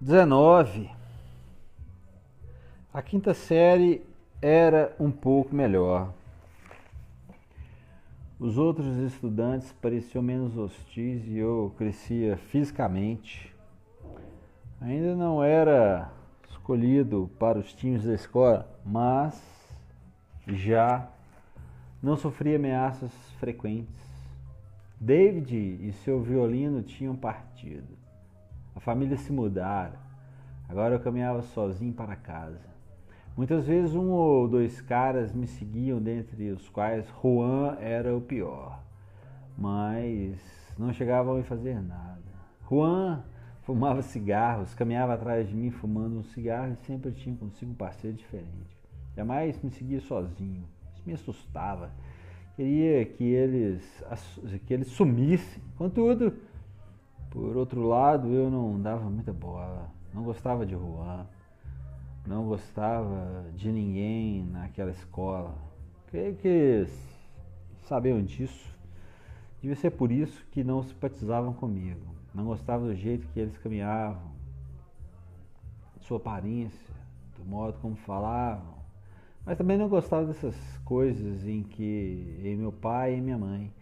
19. A quinta série era um pouco melhor. Os outros estudantes pareciam menos hostis e eu crescia fisicamente. Ainda não era escolhido para os times da escola, mas já não sofria ameaças frequentes. David e seu violino tinham partido. A família se mudara. Agora eu caminhava sozinho para casa. Muitas vezes um ou dois caras me seguiam, dentre os quais Juan era o pior. Mas não chegavam a me fazer nada. Juan fumava cigarros, caminhava atrás de mim fumando um cigarro e sempre tinha consigo um parceiro diferente. Jamais me seguia sozinho. Isso me assustava. Queria que eles, que eles sumissem. Contudo, por outro lado, eu não dava muita bola, não gostava de Juan, não gostava de ninguém naquela escola. Creio que sabiam disso. Devia ser por isso que não simpatizavam comigo. Não gostava do jeito que eles caminhavam, sua aparência, do modo como falavam. Mas também não gostava dessas coisas em que em meu pai e minha mãe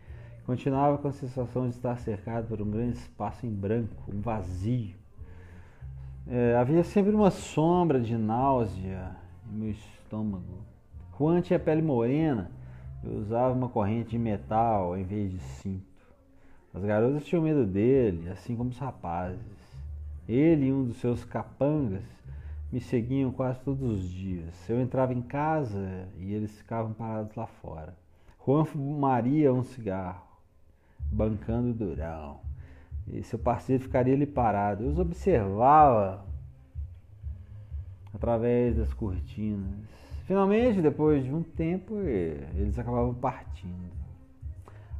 Continuava com a sensação de estar cercado por um grande espaço em branco, um vazio. É, havia sempre uma sombra de náusea em meu estômago. Juan tinha pele morena e usava uma corrente de metal em vez de cinto. As garotas tinham medo dele, assim como os rapazes. Ele e um dos seus capangas me seguiam quase todos os dias. Eu entrava em casa e eles ficavam parados lá fora. Juan fumaria um cigarro bancando durão. E seu parceiro ficaria ali parado. Eu os observava através das cortinas. Finalmente, depois de um tempo, eles acabavam partindo.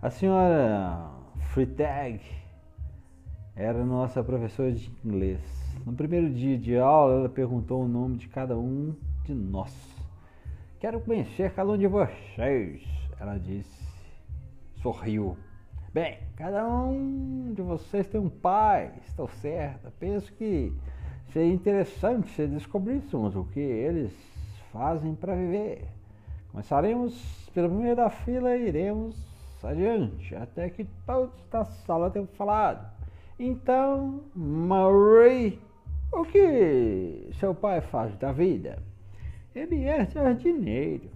A senhora Freitag era nossa professora de inglês. No primeiro dia de aula, ela perguntou o nome de cada um de nós. Quero conhecer cada um de vocês, ela disse. Sorriu. Bem, cada um de vocês tem um pai, estou certa. Penso que seria interessante se descobríssemos o que eles fazem para viver. Começaremos pela primeira da fila e iremos adiante, até que todos da sala tenham falado. Então, Marie, o que seu pai faz da vida? Ele é jardineiro.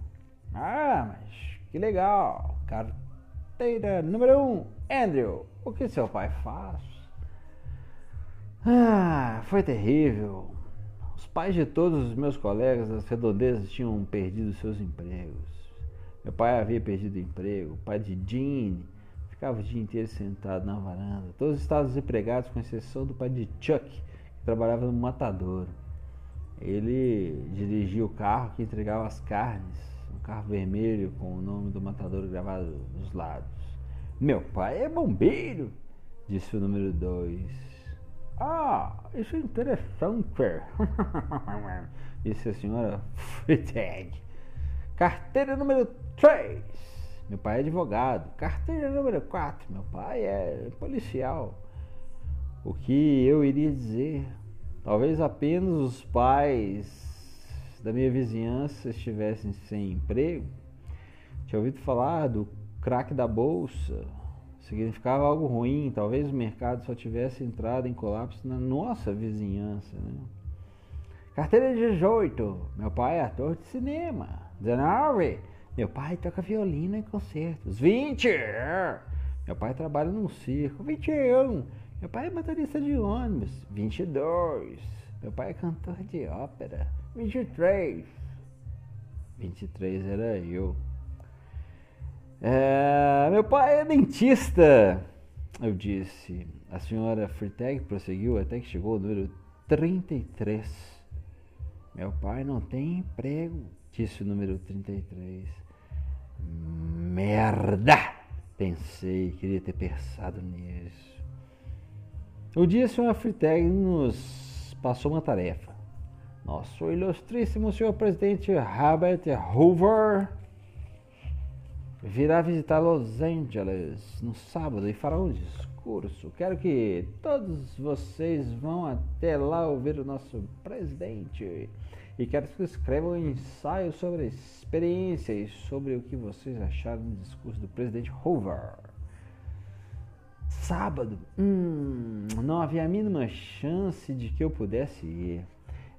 Ah, mas que legal, cara Carteira número 1. Um, Andrew, o que seu pai faz? Ah, foi terrível. Os pais de todos os meus colegas das redondezas tinham perdido seus empregos. Meu pai havia perdido emprego. O pai de Jean ficava o dia inteiro sentado na varanda. Todos estavam desempregados, com exceção do pai de Chuck, que trabalhava no matadouro. Ele dirigia o carro que entregava as carnes carro vermelho com o nome do matador gravado dos lados. Meu pai é bombeiro, disse o número 2. Ah, isso é interessante, disse a senhora Freitag. Carteira número 3. Meu pai é advogado. Carteira número 4. Meu pai é policial. O que eu iria dizer? Talvez apenas os pais da minha vizinhança estivessem sem emprego, tinha ouvido falar do crack da bolsa, significava algo ruim, talvez o mercado só tivesse entrado em colapso na nossa vizinhança. Né? Carteira de 18, meu pai é ator de cinema. 19, meu pai toca violino em concertos. 20, meu pai trabalha num circo. 21, meu pai é motorista de ônibus. 22, meu pai é cantor de ópera. 23. 23 era eu. É, meu pai é dentista, eu disse. A senhora Freitag prosseguiu até que chegou ao número 33. Meu pai não tem emprego, disse o número 33. Merda! Pensei, queria ter pensado nisso. Um dia a senhora Freitag nos passou uma tarefa nosso ilustríssimo senhor presidente Herbert Hoover virá visitar Los Angeles no sábado e fará um discurso. Quero que todos vocês vão até lá ouvir o nosso presidente. E quero que escrevam um ensaio sobre a experiência e sobre o que vocês acharam do discurso do presidente Hoover. Sábado, hum, não havia a mínima chance de que eu pudesse ir.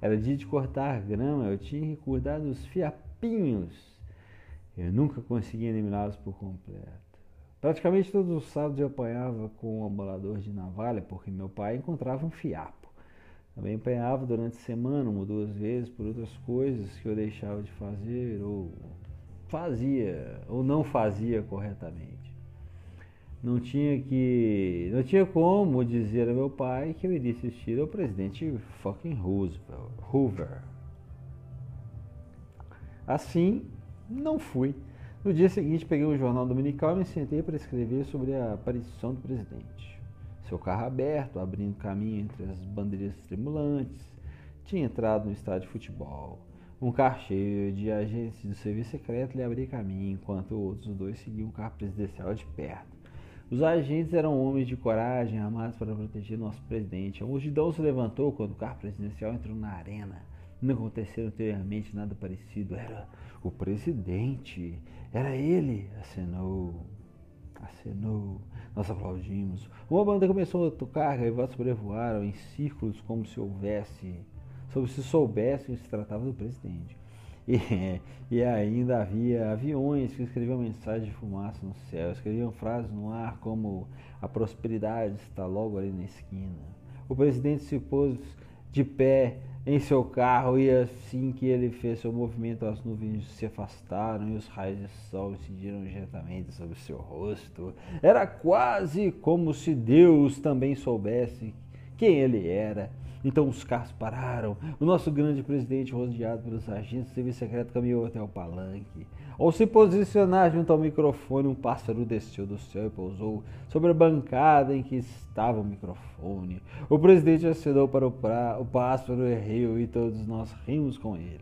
Era dia de cortar grama, eu tinha que cuidar dos fiapinhos. Eu nunca conseguia eliminá-los por completo. Praticamente todos os sábados eu apanhava com um amolador de navalha, porque meu pai encontrava um fiapo. Também apanhava durante a semana, uma ou duas vezes, por outras coisas que eu deixava de fazer, ou fazia, ou não fazia corretamente. Não tinha que. Não tinha como dizer a meu pai que eu iria assistir ao presidente fucking Roosevelt, Hoover. Assim, não fui. No dia seguinte, peguei um jornal dominical e me sentei para escrever sobre a aparição do presidente. Seu carro aberto, abrindo caminho entre as bandeiras tremulantes, tinha entrado no estádio de futebol. Um carro cheio de agentes do serviço secreto lhe abria caminho, enquanto outros dois seguiam o carro presidencial de perto. Os agentes eram homens de coragem, armados para proteger nosso presidente. A multidão se levantou quando o carro presidencial entrou na arena. Não aconteceu anteriormente nada parecido. Era o presidente. Era ele, acenou. Acenou. Nós aplaudimos. Uma banda começou a tocar, gaivotas sobrevoaram em círculos como se houvesse, como se soubessem que se tratava do presidente. E, e, ainda havia aviões que escreviam mensagens de fumaça no céu, escreviam frases no ar como a prosperidade está logo ali na esquina. O presidente se pôs de pé em seu carro e assim que ele fez seu movimento as nuvens se afastaram e os raios de sol incidiram diretamente sobre seu rosto. Era quase como se Deus também soubesse quem ele era. Então os carros pararam. O nosso grande presidente, rodeado pelos agentes do serviço secreto, caminhou até o palanque. Ao se posicionar junto ao microfone, um pássaro desceu do céu e pousou sobre a bancada em que estava o microfone. O presidente acenou para o, pra... o pássaro e riu, e todos nós rimos com ele.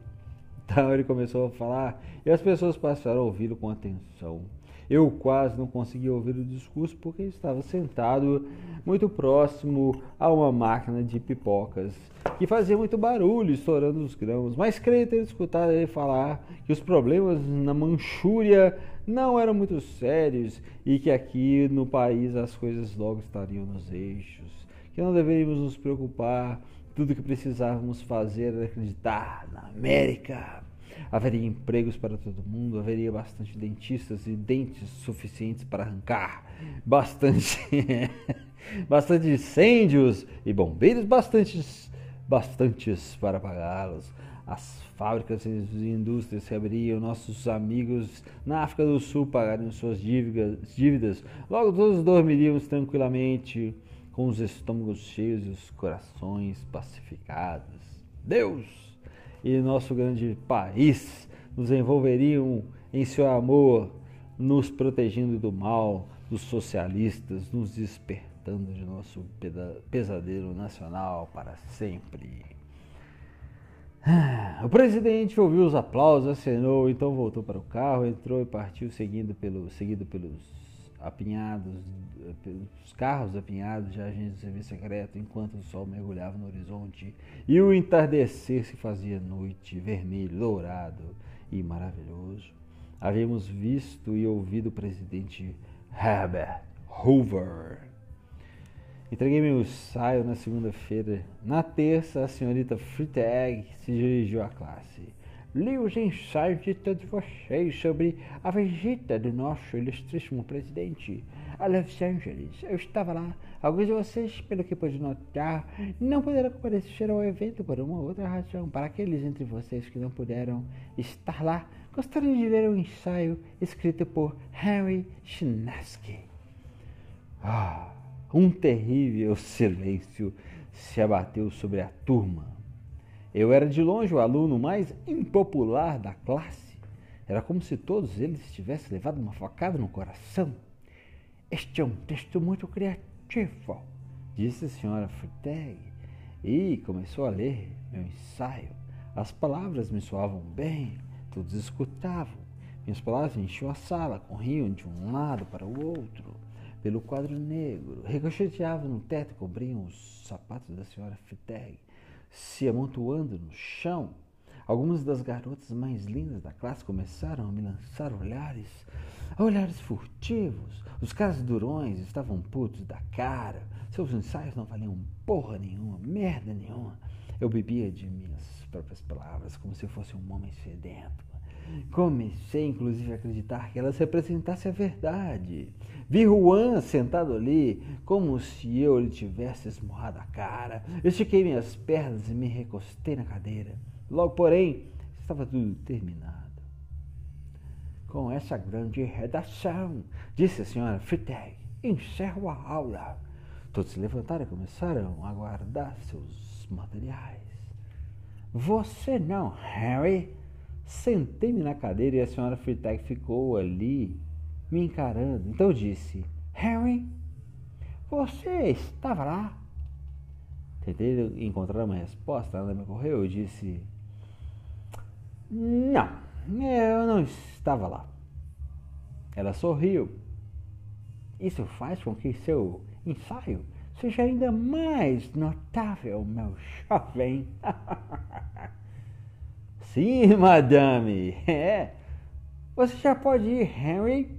Então ele começou a falar e as pessoas passaram a ouvi-lo com atenção. Eu quase não conseguia ouvir o discurso porque estava sentado muito próximo a uma máquina de pipocas que fazia muito barulho, estourando os grãos. Mas creio ter escutado ele falar que os problemas na Manchúria não eram muito sérios e que aqui no país as coisas logo estariam nos eixos, que não deveríamos nos preocupar, tudo que precisávamos fazer era acreditar na América haveria empregos para todo mundo, haveria bastante dentistas e dentes suficientes para arrancar, bastante, bastante incêndios e bombeiros bastantes, bastantes para apagá-los. As fábricas e indústrias se abriam, nossos amigos na África do Sul pagariam suas dívidas, dívidas. Logo todos dormiríamos tranquilamente, com os estômagos cheios e os corações pacificados. Deus! E nosso grande país nos envolveriam em seu amor, nos protegendo do mal, dos socialistas, nos despertando de nosso pesadelo nacional para sempre. O presidente ouviu os aplausos, acenou, então voltou para o carro, entrou e partiu seguindo pelo, seguido pelos apinhados, pelos carros apinhados de agentes de serviço secreto, enquanto o sol mergulhava no horizonte e o entardecer se fazia noite, vermelho, dourado e maravilhoso. Havíamos visto e ouvido o presidente Herbert Hoover. Entreguei meu ensaio na segunda-feira. Na terça, a senhorita Freitag se dirigiu à classe li os ensaios de todos vocês sobre a visita do nosso ilustríssimo presidente a Los Angeles. Eu estava lá. Alguns de vocês, pelo que pude notar, não puderam comparecer ao evento por uma outra razão. Para aqueles entre vocês que não puderam estar lá, gostaria de ler um ensaio escrito por Henry Chinaski. Ah, um terrível silêncio se abateu sobre a turma. Eu era de longe o aluno mais impopular da classe. Era como se todos eles tivessem levado uma facada no coração. Este é um texto muito criativo, disse a senhora Freitag, e começou a ler meu ensaio. As palavras me soavam bem, todos escutavam. Minhas palavras enchiam a sala, corriam de um lado para o outro. pelo quadro negro, ricocheteavam no teto cobriam os sapatos da senhora Fiteg, se amontoando no chão. Algumas das garotas mais lindas da classe começaram a me lançar olhares, olhares furtivos. Os caras durões estavam putos da cara. Seus ensaios não valiam porra nenhuma, merda nenhuma. Eu bebia de minhas próprias palavras como se fosse um homem sedento. Comecei, inclusive, a acreditar que elas representassem a verdade. Vi Juan sentado ali, como se eu lhe tivesse esmurrado a cara. Estiquei minhas pernas e me recostei na cadeira. Logo, porém, estava tudo terminado. Com essa grande redação, disse a senhora Frittag, encerro a aula. Todos se levantaram e começaram a guardar seus materiais. Você não, Harry? Sentei-me na cadeira e a senhora Frittag ficou ali me encarando. Então eu disse: Harry, você estava lá? Tentei encontrar uma resposta, ela me ocorreu. Eu disse: Não, eu não estava lá. Ela sorriu. Isso faz com que seu ensaio seja ainda mais notável, meu jovem. Sim, madame. É. Você já pode ir, Henry.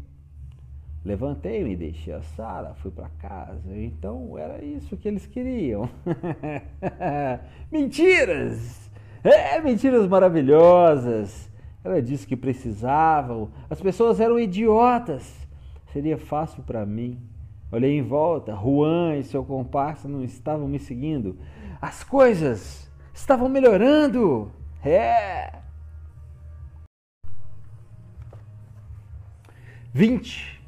Levantei-me, deixei a sala, fui para casa. Então era isso que eles queriam. mentiras! É, mentiras maravilhosas. Ela disse que precisavam. As pessoas eram idiotas. Seria fácil para mim. Olhei em volta. Juan e seu comparsa não estavam me seguindo. As coisas estavam melhorando. É. 20.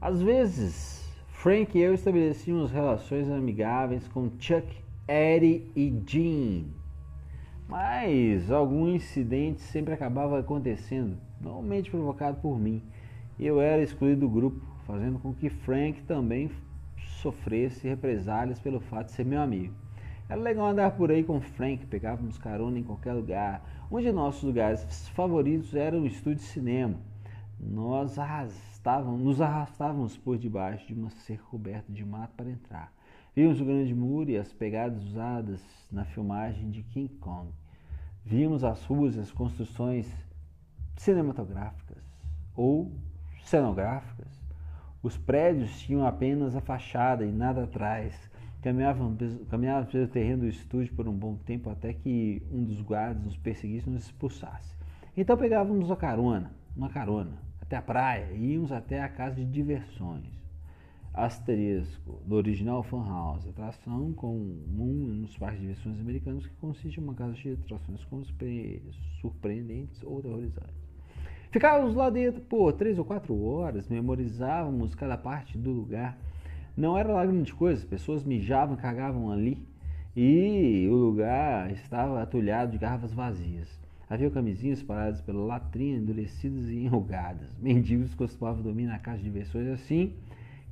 Às vezes, Frank e eu estabelecíamos relações amigáveis com Chuck, Eddie e Jean. Mas algum incidente sempre acabava acontecendo, normalmente provocado por mim. Eu era excluído do grupo, fazendo com que Frank também sofresse represálias pelo fato de ser meu amigo. Era legal andar por aí com Frank, pegávamos carona em qualquer lugar. Um de nossos lugares favoritos era o estúdio de cinema. Nós arrastávamos, nos arrastávamos por debaixo de uma cerca coberta de mato para entrar. Vimos o grande muro e as pegadas usadas na filmagem de King Kong. Vimos as ruas e as construções cinematográficas ou cenográficas. Os prédios tinham apenas a fachada e nada atrás Caminhávamos, caminhávamos pelo terreno do estúdio por um bom tempo até que um dos guardas nos perseguisse e nos expulsasse. Então pegávamos uma carona, uma carona, até a praia e íamos até a casa de diversões. Asterisco, do original Fan House, atração comum nos parques de diversões americanos que consiste em uma casa de atrações surpreendentes ou terrorizantes. Ficávamos lá dentro por três ou quatro horas, memorizávamos cada parte do lugar não era lá grande coisa, pessoas mijavam, cagavam ali e o lugar estava atulhado de garrafas vazias. Havia camisinhas paradas pela latrina, endurecidas e enrugadas. Mendigos costumavam dormir na casa de diversões assim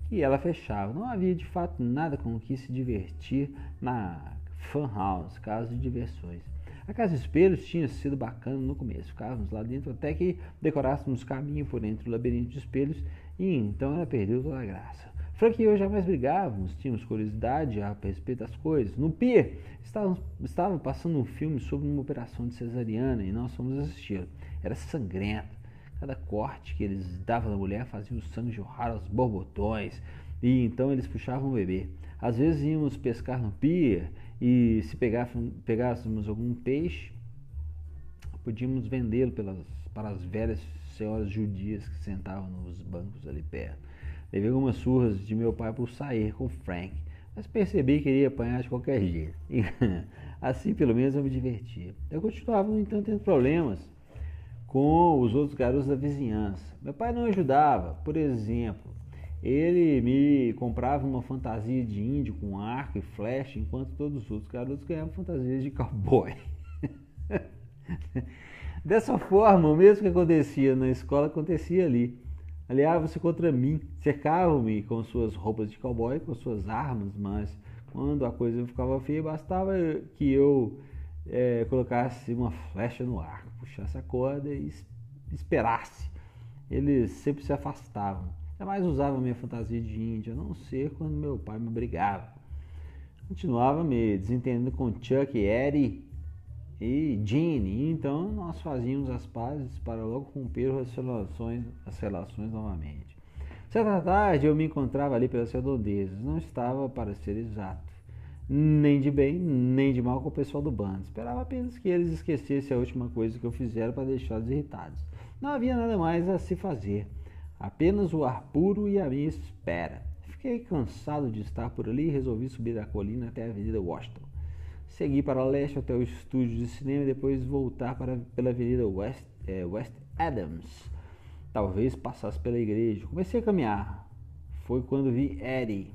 que ela fechava. Não havia de fato nada com o que se divertir na Fan House, casa de diversões. A casa de espelhos tinha sido bacana no começo. Ficávamos lá dentro até que decorássemos caminho por entre o labirinto de espelhos e então ela perdeu toda a graça. Frank e eu jamais brigávamos, tínhamos curiosidade a respeito das coisas. No pier, estavam, estavam passando um filme sobre uma operação de cesariana e nós fomos assistir. Era sangrento. Cada corte que eles davam na mulher fazia o sangue jorrar aos borbotões e então eles puxavam o bebê. Às vezes íamos pescar no pier e se pegássemos algum peixe, podíamos vendê-lo para as velhas senhoras judias que sentavam nos bancos ali perto. Levei algumas surras de meu pai por sair com Frank, mas percebi que iria apanhar de qualquer jeito. E, assim, pelo menos, eu me divertia. Eu continuava, no entanto, tendo problemas com os outros garotos da vizinhança. Meu pai não ajudava. Por exemplo, ele me comprava uma fantasia de índio com arco e flecha, enquanto todos os outros garotos ganhavam fantasias de cowboy. Dessa forma, o mesmo que acontecia na escola acontecia ali. Aliavam-se contra mim, cercavam-me com suas roupas de cowboy, com suas armas, mas quando a coisa ficava feia, bastava que eu é, colocasse uma flecha no arco, puxasse a corda e esperasse. Eles sempre se afastavam. Jamais usava minha fantasia de índio, a não ser quando meu pai me obrigava. Continuava me desentendendo com Chuck, Eddie e Gene, então nós fazíamos as pazes para logo romper as relações, as relações novamente. Certa tarde eu me encontrava ali pelas redondezas, não estava, para ser exato, nem de bem, nem de mal com o pessoal do bando. Esperava apenas que eles esquecessem a última coisa que eu fizera para deixá-los irritados. Não havia nada mais a se fazer, apenas o ar puro e a minha espera. Fiquei cansado de estar por ali e resolvi subir a colina até a Avenida Washington. Segui para leste até o estúdio de cinema e depois voltar para, pela Avenida West, é, West Adams. Talvez passasse pela igreja. Comecei a caminhar. Foi quando vi Eddie.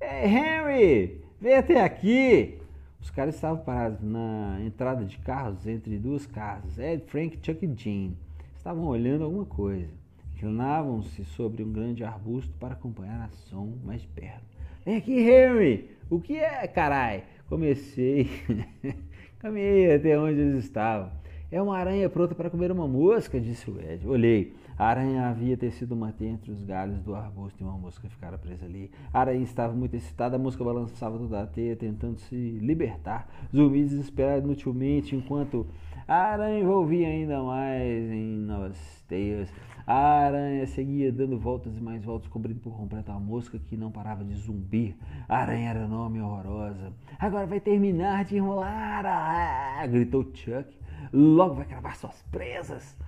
Hey, Henry! Vem até aqui! Os caras estavam parados na entrada de carros entre duas casas. Ed, Frank, Chuck e Jean. Estavam olhando alguma coisa. Inclinavam-se sobre um grande arbusto para acompanhar a som mais perto. Vem aqui, Henry! O que é, carai? Comecei. Caminhei até onde eles estavam. É uma aranha pronta para comer uma mosca, disse o Ed. Olhei. A aranha havia tecido uma teia entre os galhos do arbusto e uma mosca ficara presa ali. A aranha estava muito excitada, a mosca balançava toda a teia, tentando se libertar. Zumbi desesperado inutilmente, enquanto a aranha envolvia ainda mais em novas teias. A aranha seguia dando voltas e mais voltas, cobrindo por completo a mosca que não parava de zumbir. A aranha era enorme e horrorosa. Agora vai terminar de enrolar! Ah! gritou Chuck. Logo vai cravar suas presas!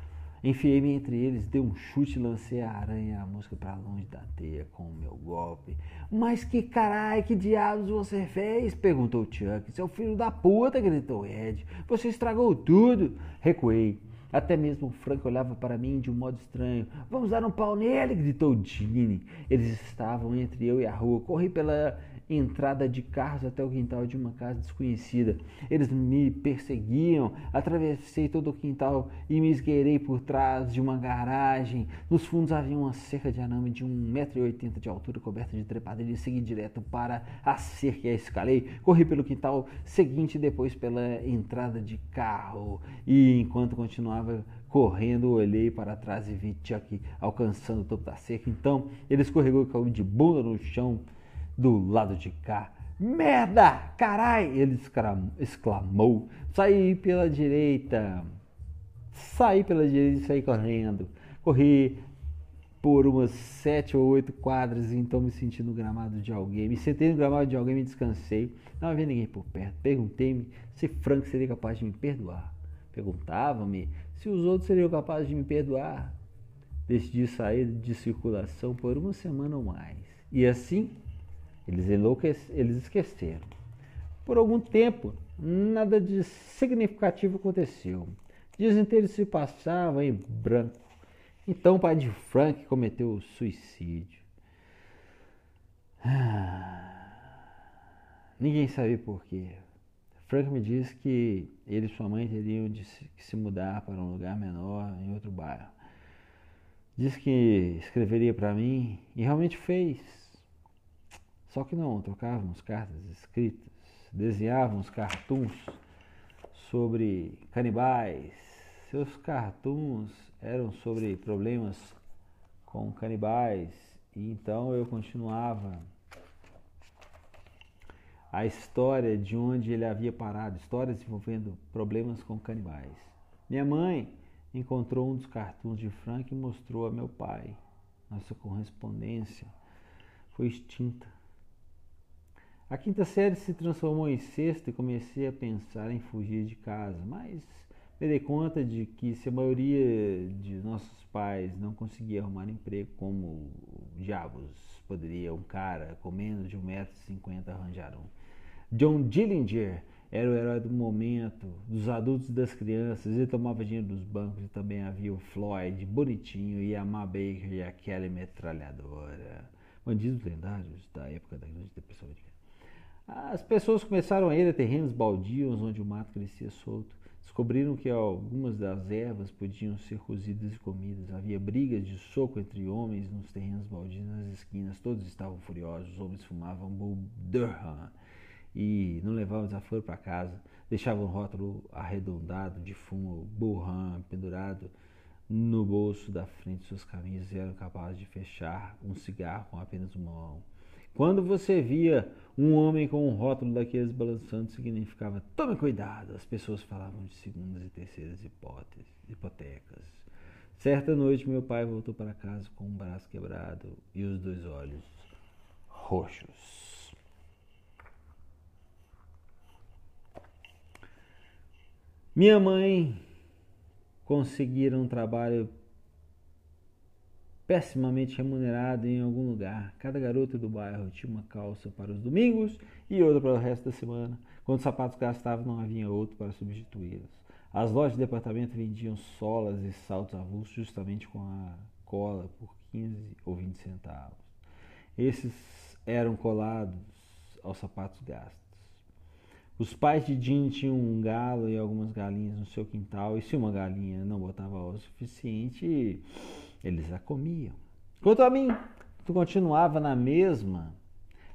Enfiei-me entre eles, dei um chute e lancei a aranha e a mosca para longe da teia com o meu golpe. Mas que caralho, que diabos você fez? perguntou Chuck. Seu filho da puta, gritou Ed. Você estragou tudo. Recuei. Até mesmo o Frank olhava para mim de um modo estranho. Vamos dar um pau nele, gritou Gene. Eles estavam entre eu e a rua. Corri pela entrada de carros até o quintal de uma casa desconhecida. Eles me perseguiam, atravessei todo o quintal e me esgueirei por trás de uma garagem. Nos fundos havia uma cerca de arame de 1,80m de altura coberta de trepadeira e segui direto para a cerca e a escalei. Corri pelo quintal seguinte depois pela entrada de carro e enquanto continuava correndo, olhei para trás e vi Chuck alcançando o topo da cerca. Então ele escorregou e caiu de bunda no chão do lado de cá. Merda! Carai! Ele exclamou. Saí pela direita. Saí pela direita e saí correndo. Corri por umas sete ou oito quadras, então me senti no gramado de alguém. Me sentei no gramado de alguém e me descansei. Não havia ninguém por perto. Perguntei-me se Frank seria capaz de me perdoar. Perguntava-me se os outros seriam capazes de me perdoar. Decidi sair de circulação por uma semana ou mais. E assim eles, eles esqueceram. Por algum tempo, nada de significativo aconteceu. Dias inteiros se passavam em branco. Então o pai de Frank cometeu suicídio. Ah, ninguém sabe porquê. Frank me disse que ele e sua mãe teriam de se mudar para um lugar menor em outro bairro. Disse que escreveria para mim e realmente fez. Só que não trocávamos cartas escritas, desenhávamos cartoons sobre canibais. Seus cartoons eram sobre problemas com canibais, e então eu continuava a história de onde ele havia parado, histórias envolvendo problemas com canibais. Minha mãe encontrou um dos cartoons de Frank e mostrou a meu pai. Nossa correspondência foi extinta. A quinta série se transformou em sexta e comecei a pensar em fugir de casa, mas me dei conta de que se a maioria de nossos pais não conseguia arrumar emprego, como diabos poderia um cara com menos de 1,50m arranjar um? John Dillinger era o herói do momento, dos adultos e das crianças, ele tomava dinheiro dos bancos e também havia o Floyd, bonitinho, e a Ma Baker e a Kelly metralhadora. Bandidos lendários da época da Grande Depressão americana. As pessoas começaram a ir a terrenos baldios onde o mato crescia solto. Descobriram que algumas das ervas podiam ser cozidas e comidas. Havia brigas de soco entre homens nos terrenos baldios nas esquinas. Todos estavam furiosos. Os homens fumavam Bull Durham e não levavam desaforo para casa. Deixavam um rótulo arredondado de fumo Burhan pendurado no bolso da frente de suas camisas e eram capazes de fechar um cigarro com apenas uma mão. Quando você via um homem com um rótulo daqueles balançando, significava tome cuidado. As pessoas falavam de segundas e terceiras hipóteses, hipotecas. Certa noite, meu pai voltou para casa com um braço quebrado e os dois olhos roxos. Minha mãe conseguira um trabalho pessimamente remunerado em algum lugar. Cada garota do bairro tinha uma calça para os domingos e outra para o resto da semana. Quando os sapatos gastavam, não havia outro para substituí-los. As lojas de departamento vendiam solas e saltos avulsos justamente com a cola por 15 ou 20 centavos. Esses eram colados aos sapatos gastos. Os pais de Jean tinham um galo e algumas galinhas no seu quintal, e se uma galinha não botava o suficiente, eles a comiam. Quanto a mim, tu continuava na mesma,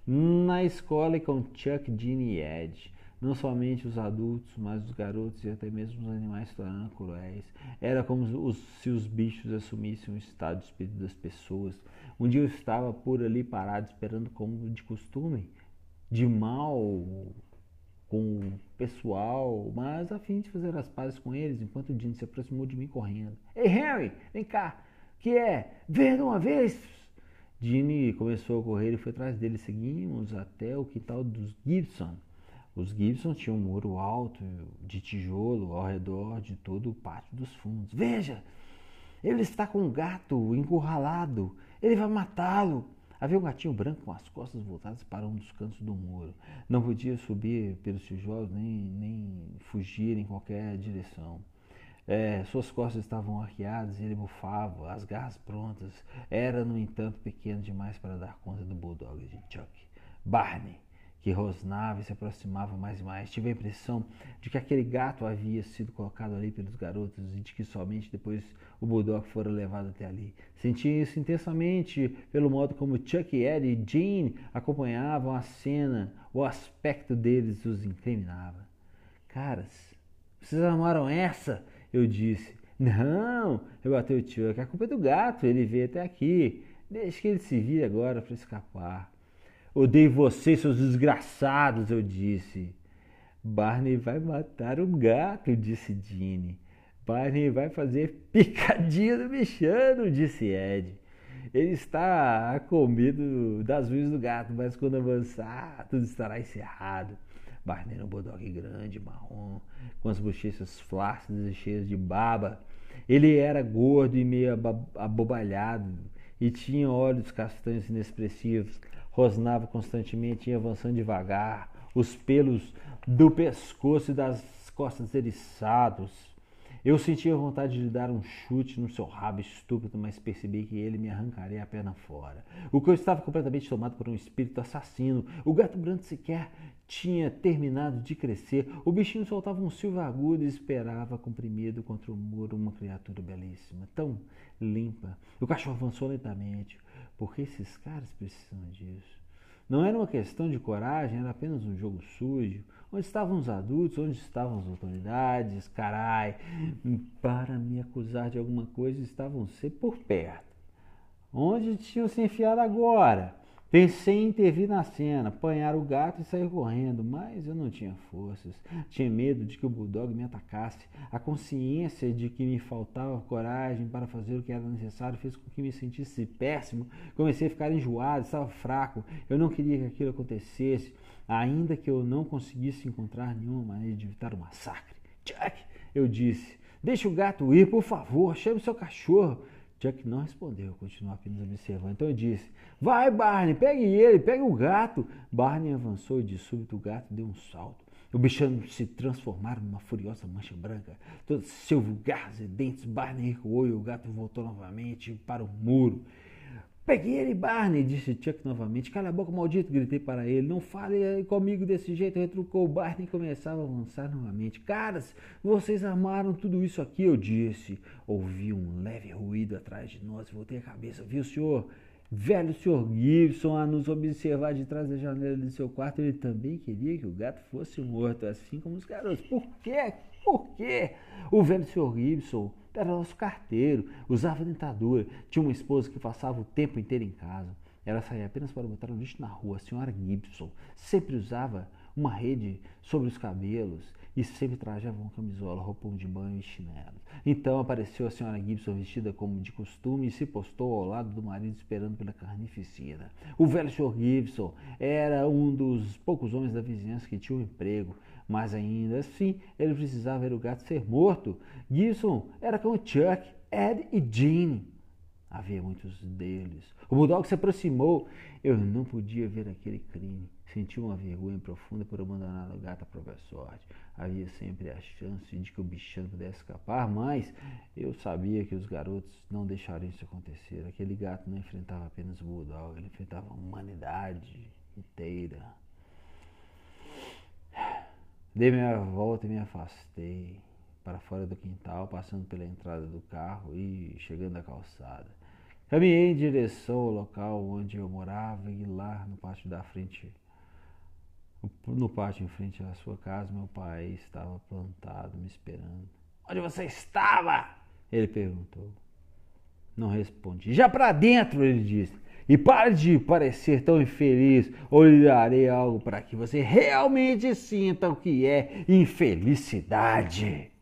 na escola e com Chuck, Ginny e Ed. Não somente os adultos, mas os garotos e até mesmo os animais se tornaram cruéis. Era como os, se os bichos assumissem o estado de espírito das pessoas. Um dia eu estava por ali parado, esperando como de costume, de mal com o pessoal, mas a fim de fazer as pazes com eles, enquanto o Jim se aproximou de mim correndo. Ei, Harry, vem cá! Que é ver uma vez. Dini começou a correr e foi atrás dele. Seguimos até o quintal dos Gibson. Os Gibson tinham um muro alto de tijolo ao redor de todo o pátio dos fundos. Veja, ele está com um gato encurralado. Ele vai matá-lo. Havia um gatinho branco com as costas voltadas para um dos cantos do muro. Não podia subir pelos tijolos nem, nem fugir em qualquer direção. É, suas costas estavam arqueadas e ele bufava, as garras prontas. Era, no entanto, pequeno demais para dar conta do bulldog de Chuck. Barney, que rosnava e se aproximava mais e mais. Tive a impressão de que aquele gato havia sido colocado ali pelos garotos e de que somente depois o bulldog fora levado até ali. Senti isso intensamente pelo modo como Chuck, Ed e Jean acompanhavam a cena. O aspecto deles os incriminava. Caras, vocês amaram essa? Eu disse: Não, rebateu o tio, que a culpa é do gato, ele veio até aqui. Deixe que ele se vire agora para escapar. Odeio vocês, seus desgraçados, eu disse. Barney vai matar o gato, disse Ginny. Barney vai fazer picadinha do bichano, disse Ed. Ele está com medo das unhas do gato, mas quando avançar, tudo estará encerrado. Barney era um bulldog grande, marrom, com as bochechas flácidas e cheias de baba. Ele era gordo e meio abobalhado e tinha olhos castanhos inexpressivos. Rosnava constantemente e avançando devagar, os pelos do pescoço e das costas eriçados. Eu sentia vontade de dar um chute no seu rabo estúpido, mas percebi que ele me arrancaria a perna fora. O que eu estava completamente tomado por um espírito assassino. O gato branco sequer tinha terminado de crescer. O bichinho soltava um silvo agudo e esperava comprimido contra o muro uma criatura belíssima, tão limpa. O cachorro avançou lentamente. Por que esses caras precisam disso? Não era uma questão de coragem, era apenas um jogo sujo. Onde estavam os adultos? Onde estavam as autoridades? Carai, para me acusar de alguma coisa estavam sempre por perto. Onde tinham se enfiado agora? Pensei em intervir na cena, apanhar o gato e sair correndo, mas eu não tinha forças. Tinha medo de que o bulldog me atacasse. A consciência de que me faltava coragem para fazer o que era necessário fez com que me sentisse péssimo. Comecei a ficar enjoado, estava fraco. Eu não queria que aquilo acontecesse, ainda que eu não conseguisse encontrar nenhuma maneira de evitar o massacre. Jack, eu disse, deixe o gato ir, por favor, chame seu cachorro. Jack não respondeu, continuou apenas observando. Então eu disse: Vai, Barney, pegue ele, pegue o gato. Barney avançou e de súbito o gato deu um salto. O bichano se transformaram numa furiosa mancha branca. Todos seus garras e dentes, Barney recuou e o gato voltou novamente para o muro. Peguei ele, Barney, disse Chuck novamente. Cala a boca, maldito, gritei para ele. Não fale comigo desse jeito, retrucou Barney e começava a avançar novamente. Caras, vocês armaram tudo isso aqui, eu disse. Ouvi um leve ruído atrás de nós, voltei a cabeça. Viu, senhor? Velho senhor Gibson a nos observar de trás da janela de seu quarto. Ele também queria que o gato fosse morto, assim como os garotos. Por quê? Por quê? O velho senhor Gibson era nosso carteiro, usava dentadura, tinha uma esposa que passava o tempo inteiro em casa. Ela saía apenas para botar o lixo na rua. A senhora Gibson sempre usava uma rede sobre os cabelos e sempre trajava uma camisola, roupão de banho e chinelos. Então apareceu a senhora Gibson vestida como de costume e se postou ao lado do marido esperando pela carnificina. O velho senhor Gibson era um dos poucos homens da vizinhança que tinha um emprego, mas ainda assim ele precisava ver o gato ser morto. Gibson era como Chuck, Ed e Jean. Havia muitos deles. O Bulldog se aproximou. Eu não podia ver aquele crime. Senti uma vergonha profunda por abandonar o gato à própria sorte. Havia sempre a chance de que o bichano pudesse escapar, mas eu sabia que os garotos não deixariam isso acontecer. Aquele gato não enfrentava apenas o Bulldog, ele enfrentava a humanidade inteira. Dei minha volta e me afastei para fora do quintal, passando pela entrada do carro e chegando à calçada. Caminhei em direção ao local onde eu morava e lá no pátio da frente, no pátio em frente à sua casa, meu pai estava plantado me esperando. Onde você estava? Ele perguntou. Não respondi. Já para dentro, ele disse. E pare de parecer tão infeliz, darei algo para que você realmente sinta o que é infelicidade.